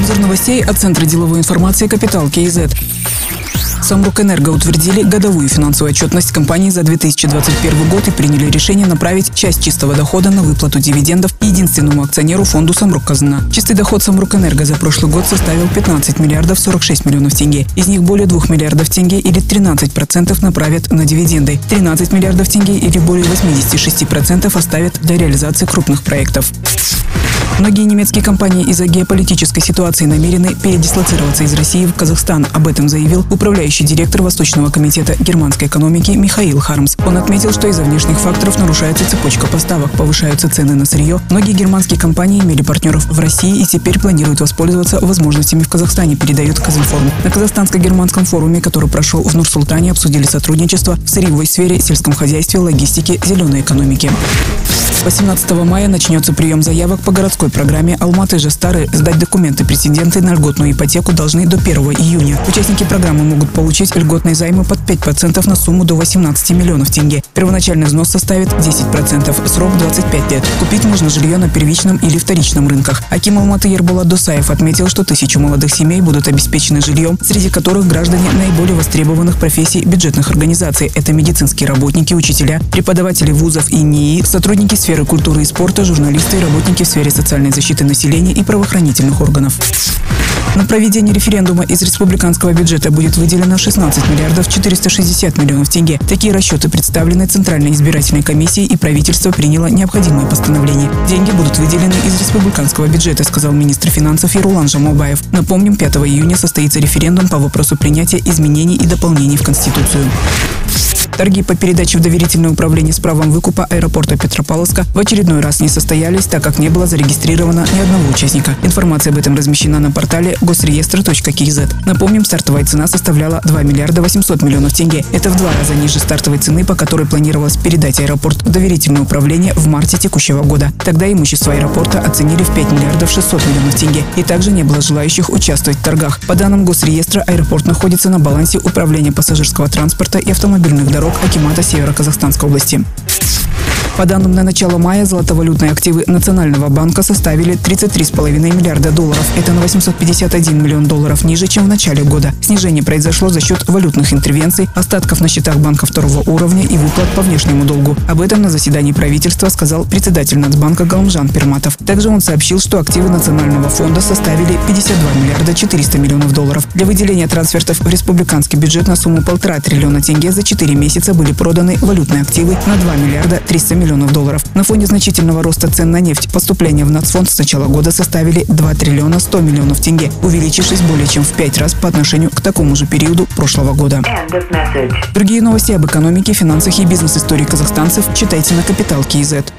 Обзор новостей от Центра деловой информации «Капитал КИЗ». Самрукэнерго утвердили годовую финансовую отчетность компании за 2021 год и приняли решение направить часть чистого дохода на выплату дивидендов единственному акционеру фонду Самрук-Казна. Чистый доход Самрукэнерго за прошлый год составил 15 миллиардов 46 миллионов тенге. Из них более 2 миллиардов тенге или 13% направят на дивиденды. 13 миллиардов тенге или более 86% оставят для реализации крупных проектов. Многие немецкие компании из-за геополитической ситуации намерены передислоцироваться из России в Казахстан. Об этом заявил управляющий директор Восточного комитета германской экономики Михаил Хармс. Он отметил, что из-за внешних факторов нарушается цепочка поставок, повышаются цены на сырье. Многие германские компании имели партнеров в России и теперь планируют воспользоваться возможностями в Казахстане, передает Казинформ. На казахстанско-германском форуме, который прошел в Нур-Султане, обсудили сотрудничество в сырьевой сфере, сельском хозяйстве, логистике, зеленой экономике. 18 мая начнется прием заявок по городской программе «Алматы же старые». Сдать документы претенденты на льготную ипотеку должны до 1 июня. Участники программы могут получить льготные займы под 5% на сумму до 18 миллионов тенге. Первоначальный взнос составит 10%, срок 25 лет. Купить можно жилье на первичном или вторичном рынках. Аким Алматы Ербулат Досаев отметил, что тысячи молодых семей будут обеспечены жильем, среди которых граждане наиболее востребованных профессий бюджетных организаций. Это медицинские работники, учителя, преподаватели вузов и НИИ, сотрудники сферы сферы культуры и спорта, журналисты и работники в сфере социальной защиты населения и правоохранительных органов. На проведение референдума из республиканского бюджета будет выделено 16 миллиардов 460 миллионов тенге. Такие расчеты представлены Центральной избирательной комиссией и правительство приняло необходимые постановления. Деньги будут выделены из республиканского бюджета, сказал министр финансов Ярулан Жамобаев. Напомним, 5 июня состоится референдум по вопросу принятия изменений и дополнений в Конституцию. Торги по передаче в доверительное управление с правом выкупа аэропорта Петропавловска в очередной раз не состоялись, так как не было зарегистрировано ни одного участника. Информация об этом размещена на портале госреестр.кз. Напомним, стартовая цена составляла 2 миллиарда 800 миллионов тенге. Это в два раза ниже стартовой цены, по которой планировалось передать аэропорт в доверительное управление в марте текущего года. Тогда имущество аэропорта оценили в 5 миллиардов 600 миллионов тенге. И также не было желающих участвовать в торгах. По данным Госреестра, аэропорт находится на балансе управления пассажирского транспорта и автомобильных дорог Акимата Северо-Казахстанской области. По данным на начало мая, золотовалютные активы Национального банка составили 33,5 миллиарда долларов. Это на 851 миллион долларов ниже, чем в начале года. Снижение произошло за счет валютных интервенций, остатков на счетах банка второго уровня и выплат по внешнему долгу. Об этом на заседании правительства сказал председатель Нацбанка Галмжан Перматов. Также он сообщил, что активы Национального фонда составили 52 миллиарда 400 миллионов долларов. Для выделения трансфертов в республиканский бюджет на сумму полтора триллиона тенге за 4 месяца были проданы валютные активы на 2 миллиарда 300 миллионов миллионов долларов. На фоне значительного роста цен на нефть поступления в нацфонд с начала года составили 2 триллиона 100 миллионов тенге, увеличившись более чем в 5 раз по отношению к такому же периоду прошлого года. Другие новости об экономике, финансах и бизнес-истории казахстанцев читайте на Капитал Киезет.